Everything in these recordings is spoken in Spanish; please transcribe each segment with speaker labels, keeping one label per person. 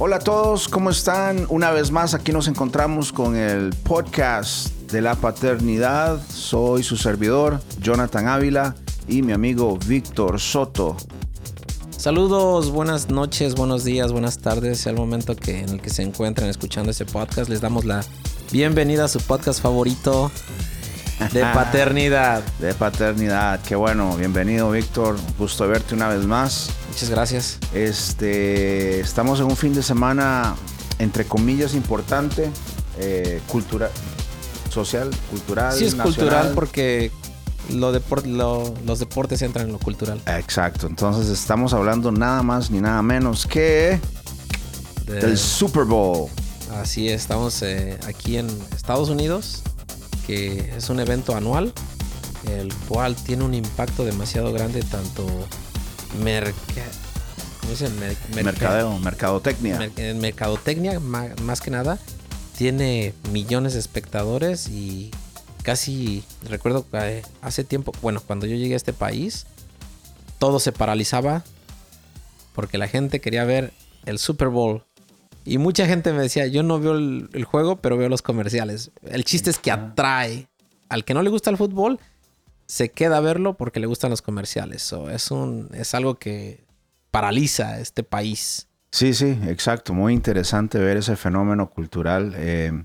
Speaker 1: Hola a todos, ¿cómo están? Una vez más aquí nos encontramos con el podcast de la paternidad. Soy su servidor, Jonathan Ávila, y mi amigo Víctor Soto.
Speaker 2: Saludos, buenas noches, buenos días, buenas tardes. Al momento que, en el que se encuentran escuchando este podcast, les damos la bienvenida a su podcast favorito de paternidad.
Speaker 1: de paternidad, qué bueno. Bienvenido, Víctor. Gusto verte una vez más.
Speaker 2: Muchas gracias.
Speaker 1: Este, estamos en un fin de semana, entre comillas, importante, eh, cultural, social, cultural.
Speaker 2: Sí, es
Speaker 1: nacional.
Speaker 2: cultural porque lo depor- lo- los deportes entran en lo cultural.
Speaker 1: Exacto, entonces estamos hablando nada más ni nada menos que
Speaker 2: De-
Speaker 1: del Super Bowl.
Speaker 2: Así es, estamos eh, aquí en Estados Unidos, que es un evento anual, el cual tiene un impacto demasiado grande, tanto merca- ¿cómo dicen? Mer- merca-
Speaker 1: Mercadeo, mercadotecnia.
Speaker 2: mer- en mercadotecnia, ma- más que nada, tiene millones de espectadores y casi, recuerdo que eh, hace tiempo, bueno, cuando yo llegué a este país, todo se paralizaba porque la gente quería ver el Super Bowl. Y mucha gente me decía, yo no veo el, el juego, pero veo los comerciales. El chiste es que atrae. Al que no le gusta el fútbol, se queda a verlo porque le gustan los comerciales. So, es, un, es algo que paraliza este país.
Speaker 1: Sí, sí, exacto. Muy interesante ver ese fenómeno cultural. Eh,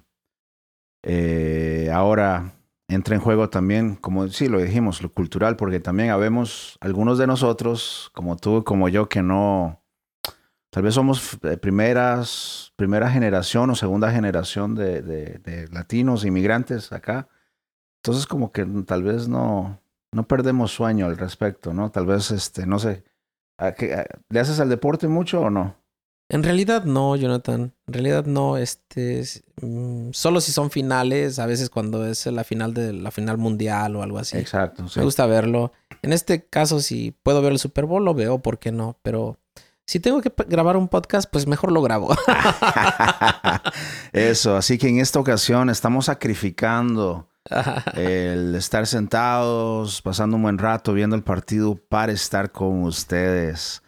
Speaker 1: eh, ahora entra en juego también, como sí lo dijimos, lo cultural, porque también habemos algunos de nosotros, como tú, como yo, que no, tal vez somos eh, primeras, primera generación o segunda generación de, de- de latinos, inmigrantes acá. Entonces como que tal vez no, no perdemos sueño al respecto, ¿no? Tal vez, este, no sé, ¿a qué- a- ¿le haces al deporte mucho o no?
Speaker 2: En realidad no, Jonathan. En realidad no. Este, es, mm, solo si son finales, a veces cuando es la final de la final mundial o algo así.
Speaker 1: Exacto. sí.
Speaker 2: Me gusta verlo. En este caso, si puedo ver el Super Bowl, lo veo, ¿por qué no? Pero si tengo que grabar un podcast, pues mejor lo grabo.
Speaker 1: Eso, así que en esta ocasión estamos sacrificando el estar sentados, pasando un buen rato viendo el partido para estar con ustedes,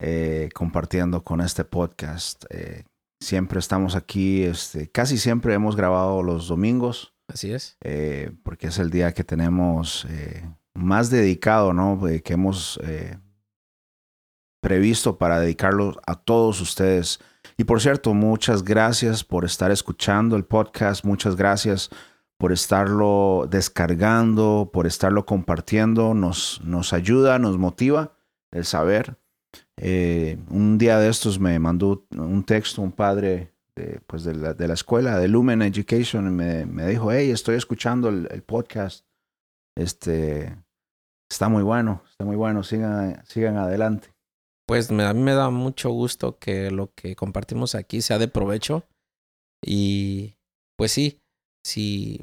Speaker 1: eh, compartiendo con este podcast. Eh, siempre estamos aquí, este, casi siempre hemos grabado los domingos,
Speaker 2: Así es.
Speaker 1: eh, porque es el día que tenemos más dedicado, ¿no? Que hemos previsto para dedicarlo a todos ustedes. Y por cierto, muchas gracias por estar escuchando el podcast, muchas gracias por estarlo descargando, por estarlo compartiendo, nos, nos ayuda, nos motiva el saber. Eh, un día de estos me mandó un texto un padre de, pues de, la, de la escuela de Lumen Education y me, me dijo, hey, estoy escuchando el, el podcast. Este está muy bueno, está muy bueno, sigan, sigan adelante.
Speaker 2: Pues me- a mí me da mucho gusto que lo que compartimos aquí sea de provecho. Y pues sí, si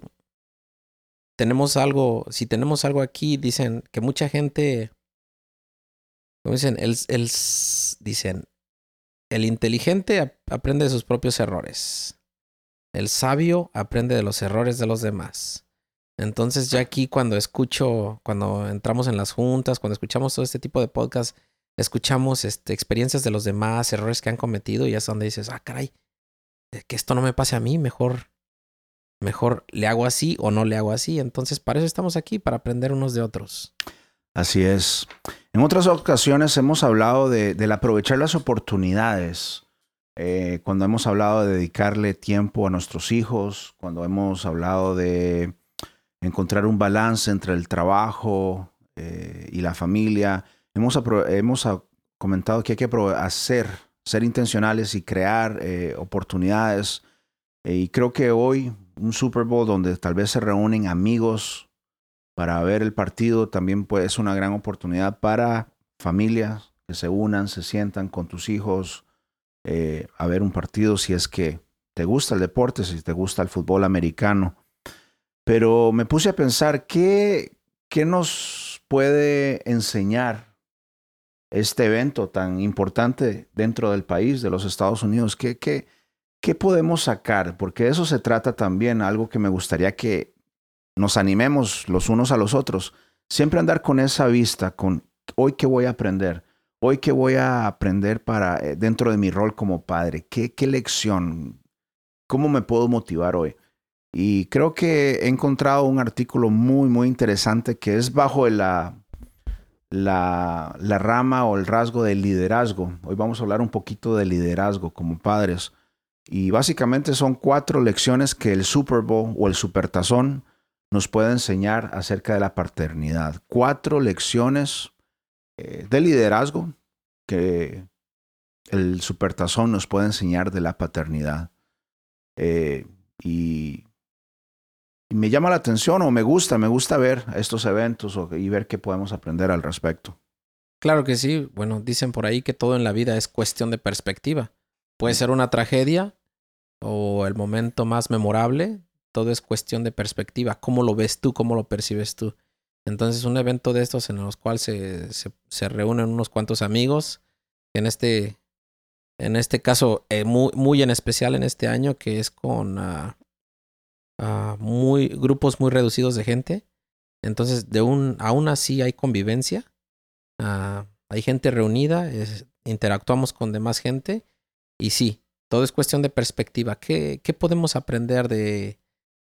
Speaker 2: tenemos algo, si tenemos algo aquí, dicen que mucha gente, como dicen, el, el, dicen, el inteligente ap- aprende de sus propios errores. El sabio aprende de los errores de los demás. Entonces ya aquí cuando escucho, cuando entramos en las juntas, cuando escuchamos todo este tipo de podcast, escuchamos este, experiencias de los demás, errores que han cometido y es donde dices, ah, caray, eh, que esto no me pase a mí, mejor, mejor le hago así o no le hago así. Entonces, para eso estamos aquí, para aprender unos de otros.
Speaker 1: Así es. En otras ocasiones hemos hablado de, aprovechar las oportunidades. Eh, cuando hemos hablado de dedicarle tiempo a nuestros hijos, cuando hemos hablado de encontrar un balance entre el trabajo eh, y la familia, hemos, hemos comentado que hay que hacer, ser intencionales y crear eh, oportunidades. Eh, y creo que hoy, un Super Bowl donde tal vez se reúnen amigos para ver el partido también es una gran oportunidad para familias que se unan, se sientan con tus hijos eh, a ver un partido si es que te gusta el deporte, si te gusta el fútbol americano. Pero me puse a pensar, ¿qué, qué nos puede enseñar este evento tan importante dentro del país, de los Estados Unidos? ¿Qué, qué, qué podemos sacar? Porque de eso se trata también, algo que me gustaría que nos animemos los unos a los otros. Siempre andar con esa vista, con hoy qué voy a aprender, hoy qué voy a aprender para eh, dentro de mi rol como padre, qué, qué lección, cómo me puedo motivar hoy. Y creo que he encontrado un artículo muy, muy interesante que es bajo la, la, la, rama o el rasgo del liderazgo. Hoy vamos a hablar un poquito de liderazgo como padres. Y básicamente son cuatro lecciones que el Super Bowl o el Supertazón nos puede enseñar acerca de la paternidad. Cuatro lecciones eh, de liderazgo que el Supertazón nos puede enseñar de la paternidad. Eh, y me llama la atención o me gusta, me gusta ver estos eventos y ver qué podemos aprender al respecto.
Speaker 2: Claro que sí. Bueno, dicen por ahí que todo en la vida es cuestión de perspectiva. Puede ser una tragedia o el momento más memorable. Todo es cuestión de perspectiva. ¿Cómo lo ves tú? ¿Cómo lo percibes tú? Entonces, un evento de estos en los cuales se, se, reúnen unos cuantos amigos. En este, en este caso, eh, muy, muy, en especial en este año, que es con ah, muy, grupos muy reducidos de gente. Entonces, de un, aún así hay convivencia. Ah, hay gente reunida, interactuamos con demás gente. Y sí, todo es cuestión de perspectiva. ¿Qué, qué podemos aprender de,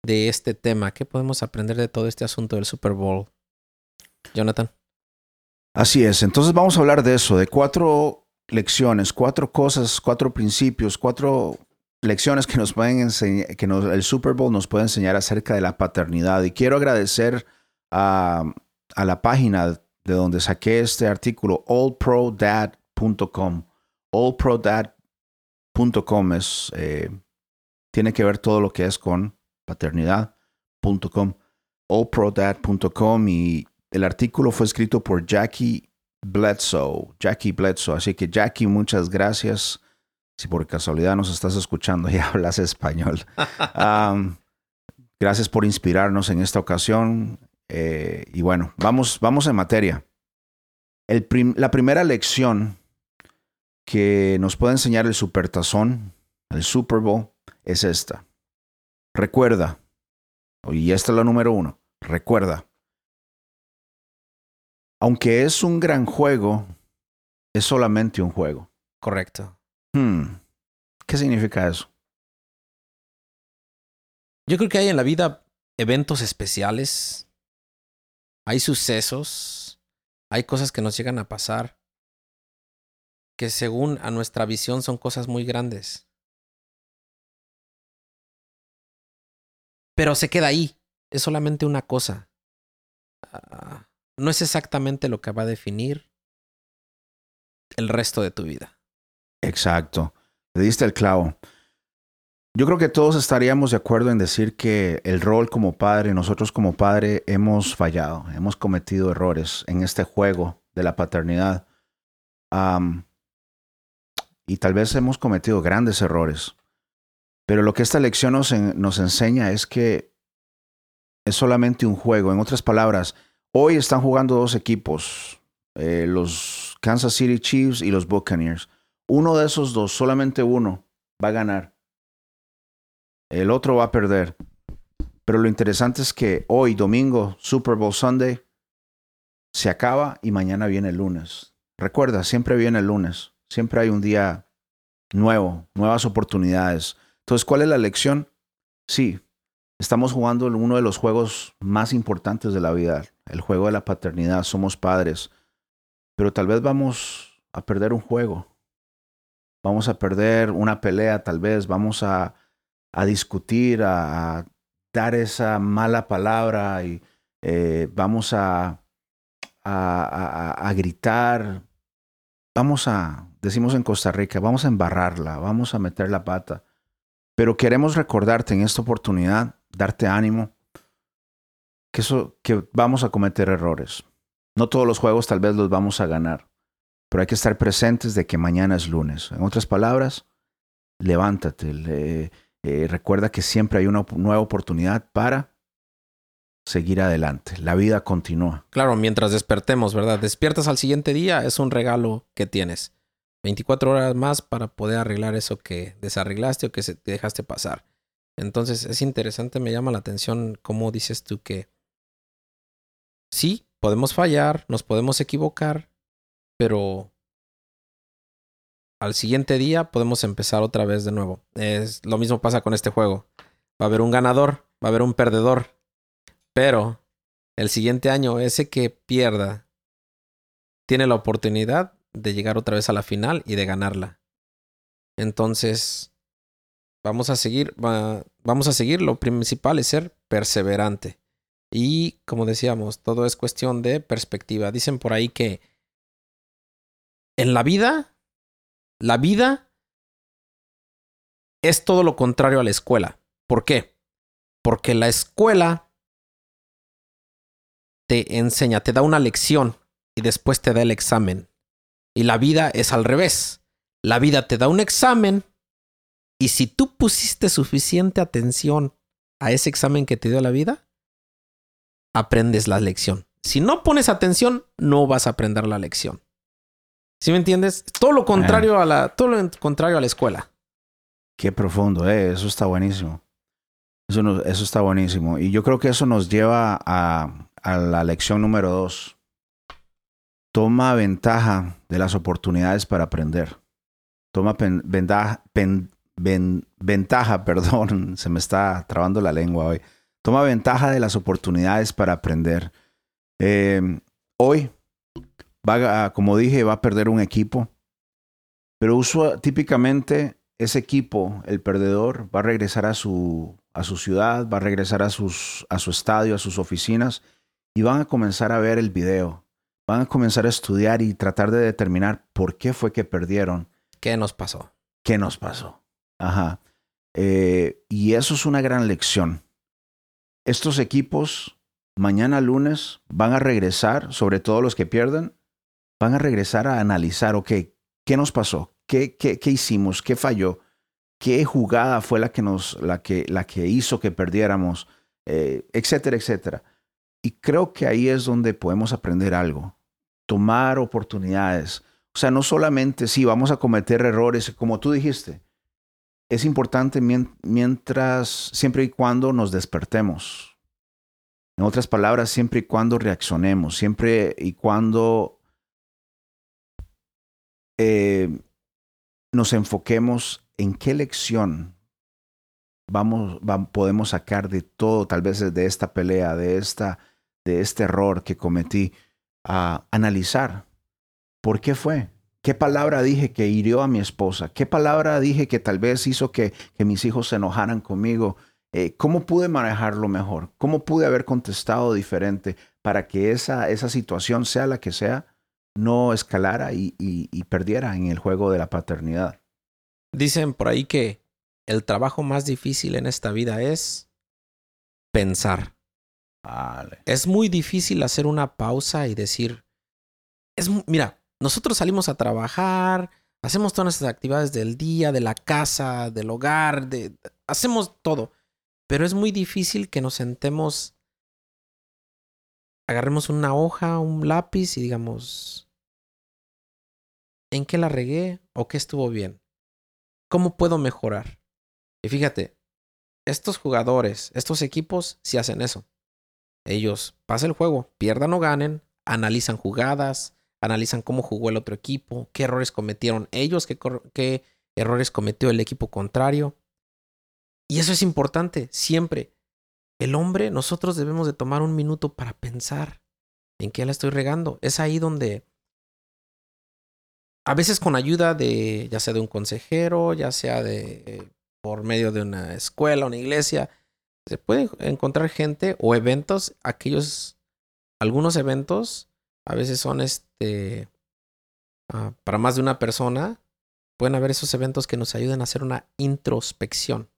Speaker 2: de este tema? ¿Qué podemos aprender de todo este asunto del Super Bowl? Jonathan.
Speaker 1: Así es, entonces vamos a hablar de eso, de cuatro lecciones, cuatro cosas, cuatro principios, cuatro lecciones que nos pueden enseñar, que el Super Bowl nos puede enseñar acerca de la paternidad. Y quiero agradecer a, a la página de donde saqué este artículo, allprodad.com. Allprodad.com es, eh, tiene que ver todo lo que es con paternidad.com. Allprodad.com y el artículo fue escrito por Jackie Bledsoe. Jackie Bledsoe. Así que Jackie, muchas gracias si por casualidad nos estás escuchando y hablas español. gracias por inspirarnos en esta ocasión. Eh, y bueno, vamos, vamos en materia. la primera lección que nos puede enseñar el Supertazón, el Super Bowl, es esta. Recuerda, y esta es la número uno, recuerda, aunque es un gran juego, es solamente un juego.
Speaker 2: Correcto.
Speaker 1: Hmm. ¿Qué significa eso?
Speaker 2: Yo creo que hay en la vida eventos especiales, hay sucesos, hay cosas que nos llegan a pasar que según a nuestra visión son cosas muy grandes. Pero se queda ahí, es solamente una cosa. Ah, no es exactamente lo que va a definir el resto de tu vida.
Speaker 1: Exacto. Le diste el clavo. Yo creo que todos estaríamos de acuerdo en decir que el rol como padre, nosotros como padre, hemos fallado, hemos cometido errores en este juego de la paternidad. y tal vez hemos cometido grandes errores. Pero lo que esta lección nos, enseña es que es solamente un juego. En otras palabras, hoy están jugando dos equipos, eh, los Kansas City Chiefs y los Buccaneers. Uno de esos dos, solamente uno, va a ganar. El otro va a perder. Pero lo interesante es que hoy, domingo, Super Bowl Sunday, se acaba y mañana viene el lunes. Recuerda, siempre viene el lunes. Siempre hay un día nuevo, nuevas oportunidades. Entonces, ¿cuál es la lección? Sí, estamos jugando uno de los juegos más importantes de la vida, el juego de la paternidad. Somos padres, pero tal vez vamos a perder un juego vamos a perder una pelea tal vez, vamos a, discutir, a, dar esa mala palabra y eh, vamos a, a, gritar, vamos a, decimos en Costa Rica, vamos a embarrarla, vamos a meter la pata. Pero queremos recordarte en esta oportunidad, darte ánimo, que, eso, que vamos a cometer errores. No todos los juegos tal vez los vamos a ganar pero hay que estar presentes de que mañana es lunes. En otras palabras, levántate, eh, recuerda que siempre hay una nueva oportunidad para seguir adelante. La vida continúa.
Speaker 2: Claro, mientras despertemos, ¿verdad? Despiertas al siguiente día, es un regalo que tienes. 24 horas más para poder arreglar eso que desarreglaste o que se, dejaste pasar. Entonces es interesante, me llama la atención cómo dices tú que sí, podemos fallar, nos podemos equivocar, pero al siguiente día podemos empezar otra vez de nuevo. Es, lo mismo pasa con este juego. Va a haber un ganador, va a haber un perdedor. Pero el siguiente año, ese que pierda, tiene la oportunidad de llegar otra vez a la final y de ganarla. Entonces, vamos a seguir, vamos a seguir. Lo principal es ser perseverante. Y como decíamos, todo es cuestión de perspectiva. Dicen por ahí que en la vida, la vida es todo lo contrario a la escuela. ¿Por qué? Porque la escuela te enseña, te da una lección y después te da el examen. Y la vida es al revés. La vida te da un examen y si tú pusiste suficiente atención a ese examen que te dio la vida, aprendes la lección. Si no pones atención, no vas a aprender la lección. ¿Sí me entiendes? Todo lo contrario a la, todo lo contrario a la escuela.
Speaker 1: Qué profundo, eh. Eso está buenísimo. Eso, eso está buenísimo. Y yo creo que eso nos lleva a, a la lección número dos. Toma ventaja de las oportunidades para aprender. Toma ventaja, ventaja, perdón, se me está trabando la lengua hoy. Toma ventaja de las oportunidades para aprender. Eh, hoy, va como dije, va a perder un equipo, pero uso, típicamente ese equipo, el perdedor, va a regresar a su, a su ciudad, va a regresar a, sus, a su estadio, a sus oficinas y van a comenzar a ver el video. Van a comenzar a estudiar y tratar de determinar por qué fue que perdieron.
Speaker 2: ¿Qué nos pasó?
Speaker 1: ¿Qué nos pasó? Ajá. Eh, y eso es una gran lección. Estos equipos mañana lunes van a regresar, sobre todo los que pierden, van a regresar a analizar, ok, ¿qué nos pasó? ¿Qué, qué, qué hicimos? ¿Qué falló? ¿Qué jugada fue la que, nos, la que, la que hizo que perdiéramos? Eh, etcétera, etcétera. Y creo que ahí es donde podemos aprender algo, tomar oportunidades. O sea, no solamente, sí, vamos a cometer errores, como tú dijiste, es importante mientras, siempre y cuando nos despertemos. En otras palabras, siempre y cuando reaccionemos, siempre y cuando eh, nos enfoquemos en qué lección vamos, podemos sacar de todo, tal vez de esta pelea, de, esta, de este error que cometí, a analizar por qué fue, ¿Qué palabra dije que hirió a mi esposa? ¿Qué palabra dije que tal vez hizo que, que mis hijos se enojaran conmigo? Eh, ¿Cómo pude manejarlo mejor? ¿Cómo pude haber contestado diferente para que esa, esa situación, sea la que sea, no escalara y, y, perdiera en el juego de la paternidad?
Speaker 2: Dicen por ahí que el trabajo más difícil en esta vida es pensar. Es muy difícil hacer una pausa y decir, es, mira, nosotros salimos a trabajar, hacemos todas nuestras actividades del día, de la casa, del hogar, de, hacemos todo. Pero es muy difícil que nos sentemos, agarremos una hoja, un lápiz y digamos, ¿en qué la regué o qué estuvo bien? ¿Cómo puedo mejorar? Y fíjate, estos jugadores, estos equipos, sí hacen eso. Ellos pasan el juego, pierdan o ganen, analizan jugadas, analizan cómo jugó el otro equipo, qué errores cometieron ellos, qué, errores cometió el equipo contrario. Y eso es importante, siempre. El hombre, nosotros debemos de tomar un minuto para pensar en qué la estoy regando. Es ahí donde a veces con ayuda de, ya sea de un consejero, ya sea de por medio de una escuela, una iglesia, se puede encontrar gente o eventos, aquellos, algunos eventos a veces son este, ah, para más de una persona, pueden haber esos eventos que nos ayuden a hacer una introspección.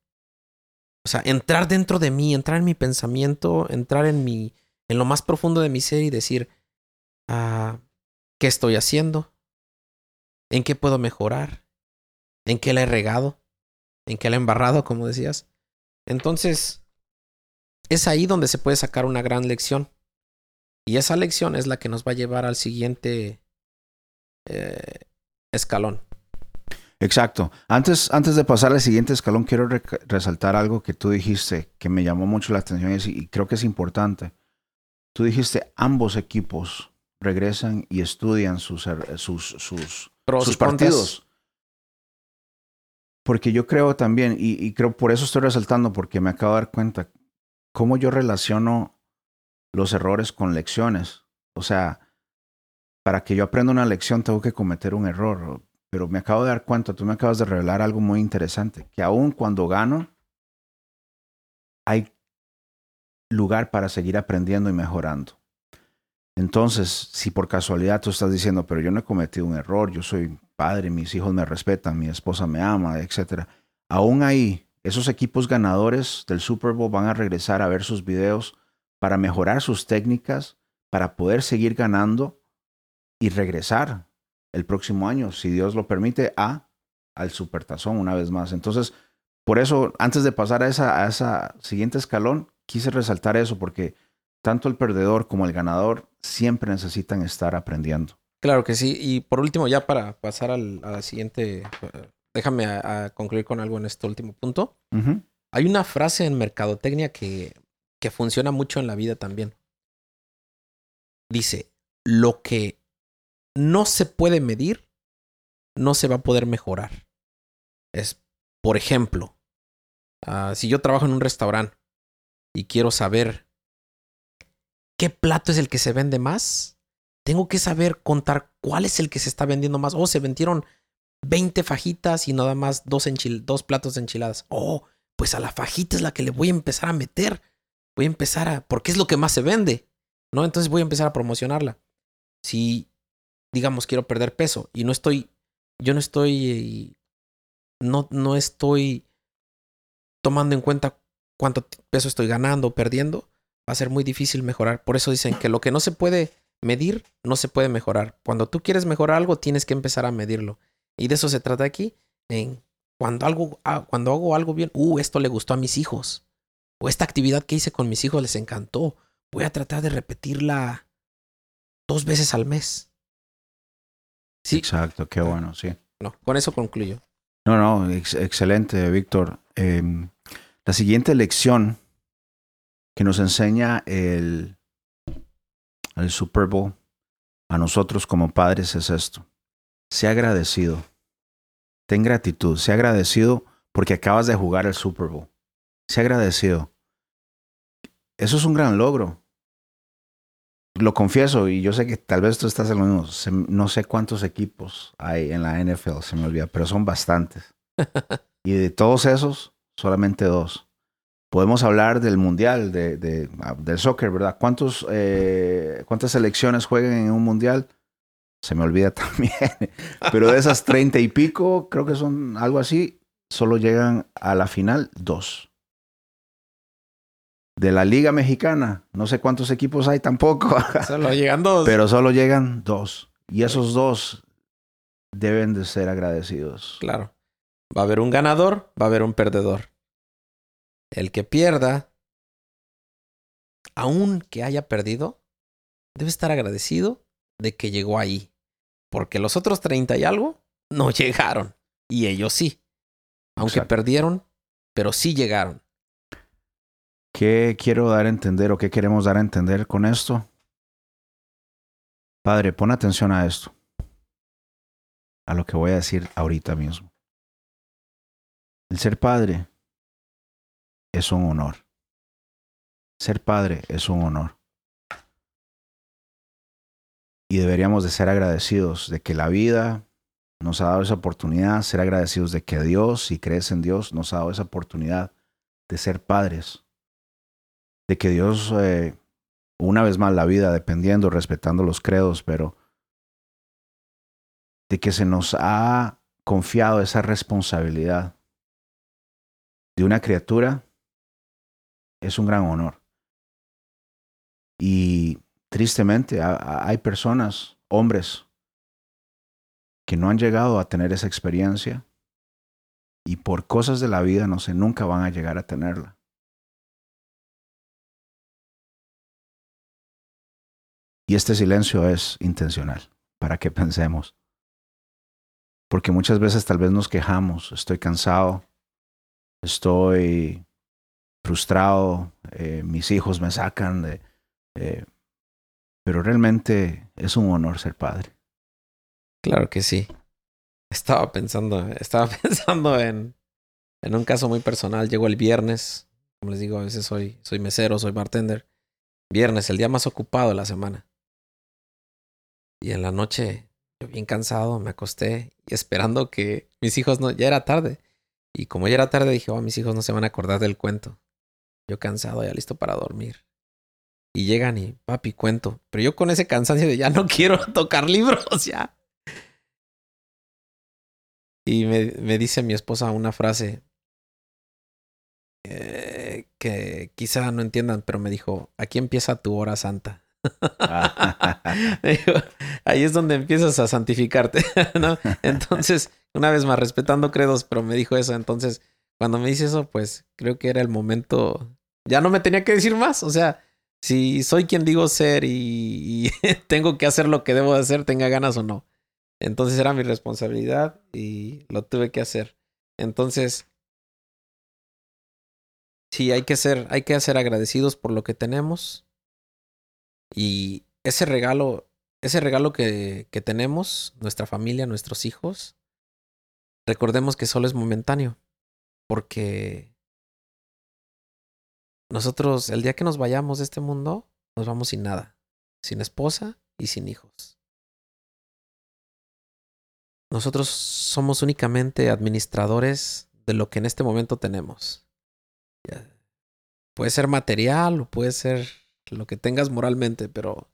Speaker 2: O sea, entrar dentro de mí, entrar en mi pensamiento, entrar en mi, en lo más profundo de mi ser y decir, ah, ¿qué estoy haciendo? ¿En qué puedo mejorar? ¿En qué la he regado? ¿En qué la he embarrado, como decías? Entonces, es ahí donde se puede sacar una gran lección. Y esa lección es la que nos va a llevar al siguiente eh, escalón.
Speaker 1: Exacto. Antes, antes de pasar al siguiente escalón, quiero resaltar algo que tú dijiste que me llamó mucho la atención y, creo que es importante. Tú dijiste ambos equipos regresan y estudian sus, er, sus, sus, sus partidos. porque yo creo también, y, creo por eso estoy resaltando, porque me acabo de dar cuenta cómo yo relaciono los errores con lecciones. O sea, para que yo aprenda una lección tengo que cometer un error. Pero me acabo de dar cuenta, tú me acabas de revelar algo muy interesante, que aún cuando gano, hay lugar para seguir aprendiendo y mejorando. Entonces, si por casualidad tú estás diciendo, pero yo no he cometido un error, yo soy padre, mis hijos me respetan, mi esposa me ama, etc. Aún ahí, esos equipos ganadores del Super Bowl van a regresar a ver sus videos para mejorar sus técnicas, para poder seguir ganando y regresar el próximo año, si Dios lo permite, a al Supertazón una vez más. Entonces, por eso, antes de pasar a esa, a esa siguiente escalón, quise resaltar eso, porque tanto el perdedor como el ganador siempre necesitan estar aprendiendo.
Speaker 2: Claro que sí. Y por último, ya para pasar al, a la siguiente, déjame concluir con algo en este último punto. Hay una frase en mercadotecnia que, que funciona mucho en la vida también. Dice, lo que no se puede medir, no se va a poder mejorar. Es, por ejemplo, ah, si yo trabajo en un restaurante y quiero saber qué plato es el que se vende más, tengo que saber contar cuál es el que se está vendiendo más. Oh, se vendieron 20 fajitas y nada más dos, dos platos de enchiladas. Oh, pues a la fajita es la que le voy a empezar a meter. Voy a empezar a... porque es lo que más se vende. ¿No? Entonces voy a empezar a promocionarla. Si, digamos, quiero perder peso y no estoy... Yo no estoy... No, no estoy tomando en cuenta cuánto peso estoy ganando o perdiendo, va a ser muy difícil mejorar. Por eso dicen que lo que no se puede medir, no se puede mejorar. Cuando tú quieres mejorar algo, tienes que empezar a medirlo. Y de eso se trata aquí. En cuando, algo, ah, cuando hago algo bien, uh, esto le gustó a mis hijos. O esta actividad que hice con mis hijos les encantó. Voy a tratar de repetirla dos veces al mes.
Speaker 1: Sí. Exacto, qué bueno, sí.
Speaker 2: No, con eso concluyo.
Speaker 1: No, no, excelente, Víctor. Em, la siguiente lección que nos enseña el, el Super Bowl a nosotros como padres es esto. Sea agradecido. Ten gratitud. Sea agradecido porque acabas de jugar el Super Bowl. Sea agradecido. Eso es un gran logro. Lo confieso y yo sé que tal vez tú estás en lo mismo. No sé cuántos equipos hay en la NFL, se me olvida, pero son bastantes. y de todos esos, solamente dos. Podemos hablar del mundial, de, ah, del soccer, ¿verdad? ¿Cuántos, eh, ¿Cuántas selecciones juegan en un mundial? Se me olvida también. Pero de esas treinta y pico, creo que son algo así, solo llegan a la final dos. De la Liga Mexicana, no sé cuántos equipos hay tampoco.
Speaker 2: Solo llegan dos.
Speaker 1: Pero solo llegan dos. Y esos dos deben de ser agradecidos.
Speaker 2: Claro. Va a haber un ganador, va a haber un perdedor. El que pierda, aun que haya perdido, debe estar agradecido de que llegó ahí. Porque los otros 30 y algo no llegaron. Y ellos sí. Aunque perdieron, pero sí llegaron.
Speaker 1: ¿Qué quiero dar a entender o qué queremos dar a entender con esto? Padre, pon atención a esto. A lo que voy a decir ahorita mismo. El ser padre es un honor. Ser padre es un honor. Y deberíamos de ser agradecidos de que la vida nos ha dado esa oportunidad, ser agradecidos de que Dios, si crees en Dios, nos ha dado esa oportunidad de ser padres. De que Dios, eh, una vez más la vida, dependiendo, respetando los credos, pero de que se nos ha confiado esa responsabilidad de una criatura es un gran honor. Y tristemente hay personas, hombres, que no han llegado a tener esa experiencia y por cosas de la vida, no sé, nunca van a llegar a tenerla. Y este silencio es intencional, para que pensemos. Porque muchas veces tal vez nos quejamos, estoy cansado, estoy frustrado, eh, mis hijos me sacan de... Eh, pero realmente es un honor ser padre.
Speaker 2: Claro que sí. Estaba pensando, estaba pensando en, en un caso muy personal. Llego el viernes, como les digo, a veces soy, soy mesero, soy bartender. Viernes, el día más ocupado de la semana. Y en la noche, yo bien cansado, me acosté y esperando que mis hijos no, ya era tarde. Y como ya era tarde, dije, oh, mis hijos no se van a acordar del cuento. Yo cansado, ya listo para dormir. Y llegan y, papi, cuento. Pero yo con ese cansancio de ya no quiero tocar libros, ya. Y me, me dice mi esposa una frase eh, que quizá no entiendan, pero me dijo, aquí empieza tu hora santa. ahí es donde empiezas a santificarte, ¿no? Entonces, una vez más, respetando credos, pero me dijo eso. Entonces, cuando me dice eso, pues creo que era el momento. Ya no me tenía que decir más. O sea, si soy quien digo ser y, tengo que hacer lo que debo de hacer, tenga ganas o no. Entonces era mi responsabilidad y lo tuve que hacer. Entonces, sí, hay que ser, hay que ser agradecidos por lo que tenemos. Y ese regalo, ese regalo que, que tenemos, nuestra familia, nuestros hijos, recordemos que solo es momentáneo. Porque nosotros, el día que nos vayamos de este mundo, nos vamos sin nada, sin esposa y sin hijos. Nosotros somos únicamente administradores de lo que en este momento tenemos. Puede ser material o puede ser lo que tengas moralmente, pero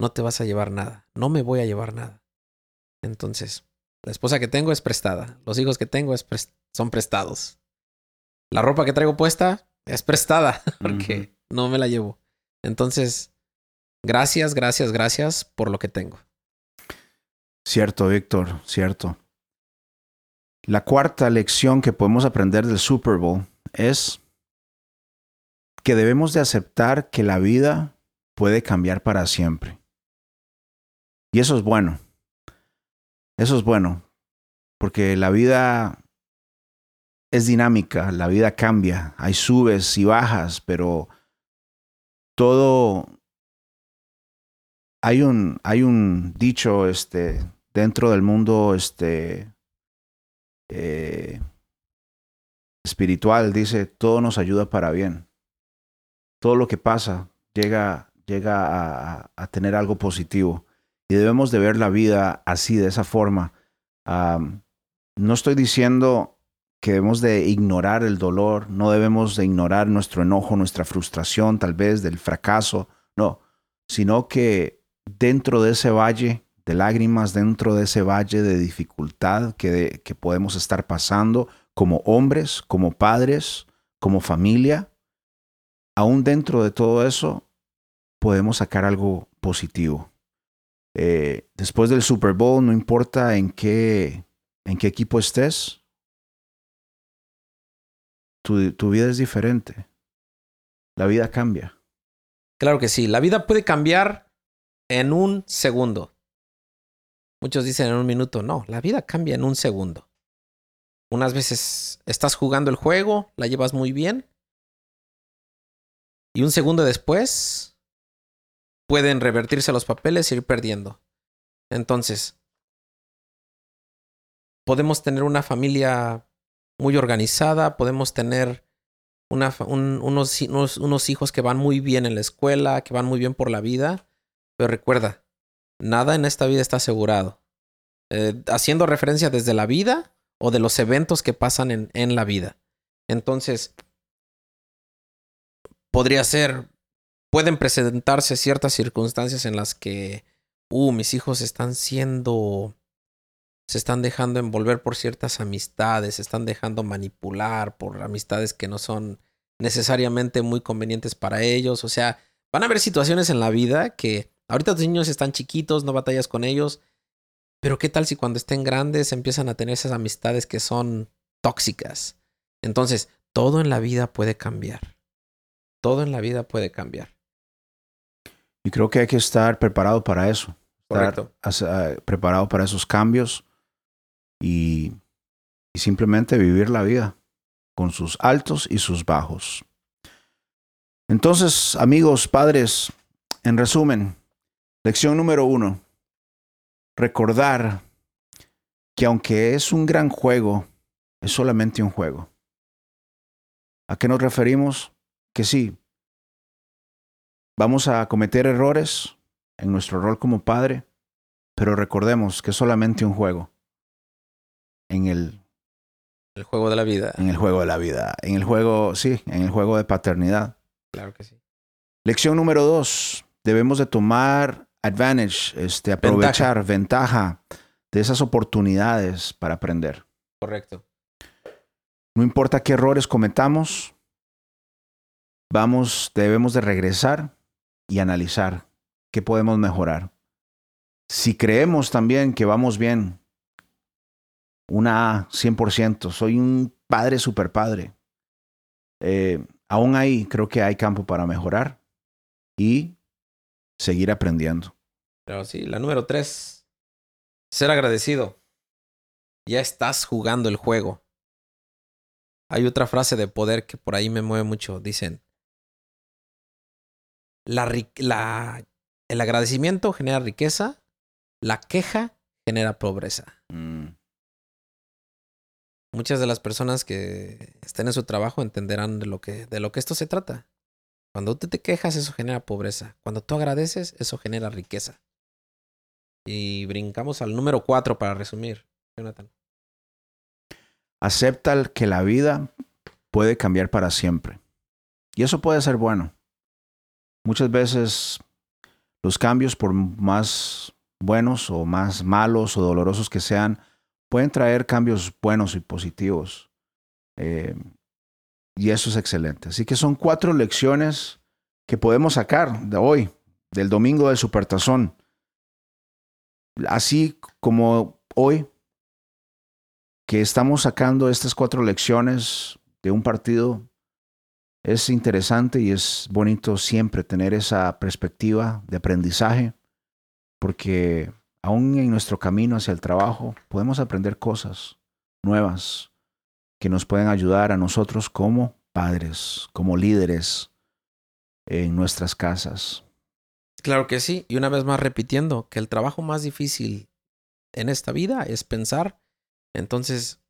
Speaker 2: no te vas a llevar nada. No me voy a llevar nada. Entonces, la esposa que tengo es prestada. Los hijos que tengo son prestados. La ropa que traigo puesta es prestada porque no me la llevo. Entonces, gracias, gracias, gracias por lo que tengo.
Speaker 1: Cierto, Víctor, cierto. La cuarta lección que podemos aprender del Super Bowl es que debemos de aceptar que la vida puede cambiar para siempre. Y eso es bueno. Eso es bueno. Porque la vida es dinámica, la vida cambia, hay subes y bajas, pero todo hay un hay un dicho este dentro del mundo este eh, espiritual dice todo nos ayuda para bien todo lo que pasa llega llega a, tener algo positivo. Y debemos de ver la vida así de esa forma. No estoy diciendo que debemos de ignorar el dolor, no debemos de ignorar nuestro enojo, nuestra frustración tal vez del fracaso, no, sino que dentro de ese valle de lágrimas, dentro de ese valle de dificultad que, que podemos estar pasando como hombres, como padres, como familia, aún dentro de todo eso podemos sacar algo positivo. Eh, después del Super Bowl, no importa en qué, en qué equipo estés, tu, vida es diferente. La vida cambia.
Speaker 2: Claro que sí, la vida puede cambiar en un segundo. Muchos dicen en un minuto, no, la vida cambia en un segundo. Unas veces estás jugando el juego, la llevas muy bien, y un segundo después pueden revertirse los papeles y ir perdiendo. Entonces, podemos tener una familia muy organizada, podemos tener una, unos, unos, hijos que van muy bien en la escuela, que van muy bien por la vida, pero recuerda, nada en esta vida está asegurado. Eh, haciendo referencia desde la vida o de los eventos que pasan en, en la vida. Entonces, podría ser, pueden presentarse ciertas circunstancias en las que, uh, mis hijos están siendo se están dejando envolver por ciertas amistades, se están dejando manipular por amistades que no son necesariamente muy convenientes para ellos. O sea, van a haber situaciones en la vida que ahorita tus niños están chiquitos, no batallas con ellos, pero ¿qué tal si cuando estén grandes empiezan a tener esas amistades que son tóxicas? Entonces, todo en la vida puede cambiar. Todo en la vida puede cambiar.
Speaker 1: Y creo que hay que estar preparado para eso. Estar eh, preparado para esos cambios y, simplemente vivir la vida con sus altos y sus bajos. Entonces, amigos, padres, en resumen, lección número uno, recordar que aunque es un gran juego, es solamente un juego. ¿A qué nos referimos? Que sí, vamos a cometer errores en nuestro rol como padre, pero recordemos que es solamente un juego. En el,
Speaker 2: el juego de la vida.
Speaker 1: En el juego de la vida. En el juego, sí, en el juego de paternidad.
Speaker 2: Claro que sí.
Speaker 1: Lección número dos. Debemos de tomar advantage, este, aprovechar ventaja de esas oportunidades para aprender.
Speaker 2: Correcto.
Speaker 1: No importa qué errores cometamos, vamos, debemos de regresar y analizar qué podemos mejorar. Si creemos también que vamos bien, una A, 100%, soy un padre super padre. Eh, aún ahí creo que hay campo para mejorar y seguir aprendiendo.
Speaker 2: Pero sí, la número tres, ser agradecido. Ya estás jugando el juego. Hay otra frase de poder que por ahí me mueve mucho. Dicen, la, la, el agradecimiento genera riqueza, la queja genera pobreza. Mm. Muchas de las personas que estén en su trabajo entenderán de lo que, de lo que esto se trata. Cuando tú te quejas, eso genera pobreza. Cuando tú agradeces, eso genera riqueza. Y brincamos al número cuatro para resumir, Jonathan.
Speaker 1: Acepta que la vida puede cambiar para siempre. Y eso puede ser bueno. Muchas veces los cambios, por más buenos o más malos o dolorosos que sean, pueden traer cambios buenos y positivos. Eh, y eso es excelente. Así que son cuatro lecciones que podemos sacar de hoy, del domingo del Supertazón. Así como hoy, que estamos sacando estas cuatro lecciones de un partido, es interesante y es bonito siempre tener esa perspectiva de aprendizaje, porque aún en nuestro camino hacia el trabajo podemos aprender cosas nuevas que nos pueden ayudar a nosotros como padres, como líderes en nuestras casas.
Speaker 2: Claro que sí, y una vez más repitiendo que el trabajo más difícil en esta vida es pensar, entonces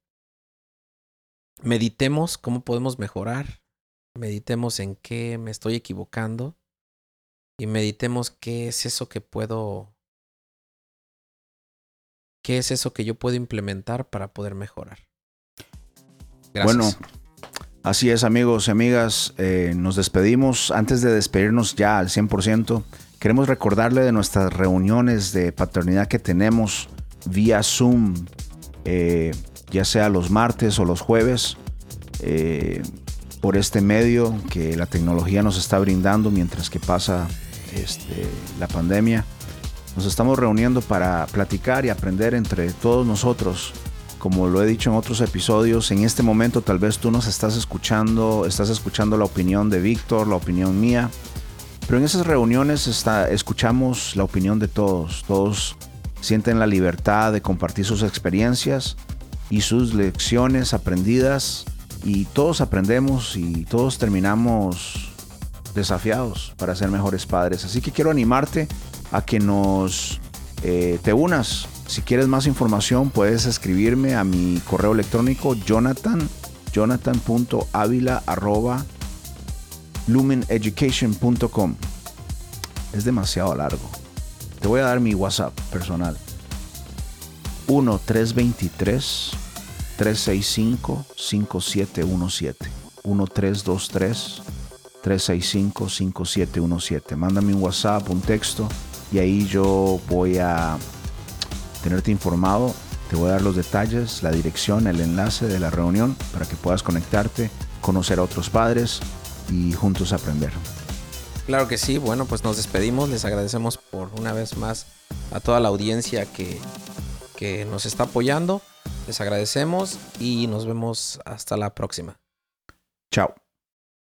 Speaker 2: meditemos cómo podemos mejorar, meditemos en qué me estoy equivocando y meditemos qué es eso que puedo ¿Qué es eso que yo puedo implementar para poder mejorar?
Speaker 1: Gracias. Bueno, así es amigos y amigas, eh, nos despedimos. Antes de despedirnos ya al 100%, queremos recordarle de nuestras reuniones de paternidad que tenemos vía Zoom, eh, ya sea los martes o los jueves, eh, por este medio que la tecnología nos está brindando mientras que pasa este, la pandemia. Nos estamos reuniendo para platicar y aprender entre todos nosotros. Como lo he dicho en otros episodios, en este momento tal vez tú nos estás escuchando, estás escuchando la opinión de Víctor, la opinión mía, pero en esas reuniones está, escuchamos la opinión de todos. Todos sienten la libertad de compartir sus experiencias y sus lecciones aprendidas y todos aprendemos y todos terminamos desafiados para ser mejores padres. Así que quiero animarte a que nos eh, te unas. Si quieres más información, puedes escribirme a mi correo electrónico jonathan jonathan.avila lumeneducation.com. Es demasiado largo. Te voy a dar mi WhatsApp personal. 1 323 365 5717 1323 365 5717. Mándame un WhatsApp, un texto y ahí yo voy a tenerte informado. Te voy a dar los detalles, la dirección, el enlace de la reunión para que puedas conectarte, conocer a otros padres y juntos aprender.
Speaker 2: Claro que sí, bueno, pues nos despedimos, les agradecemos por una vez más a toda la audiencia que, que nos está apoyando, les agradecemos y nos vemos hasta la próxima.
Speaker 1: Chao.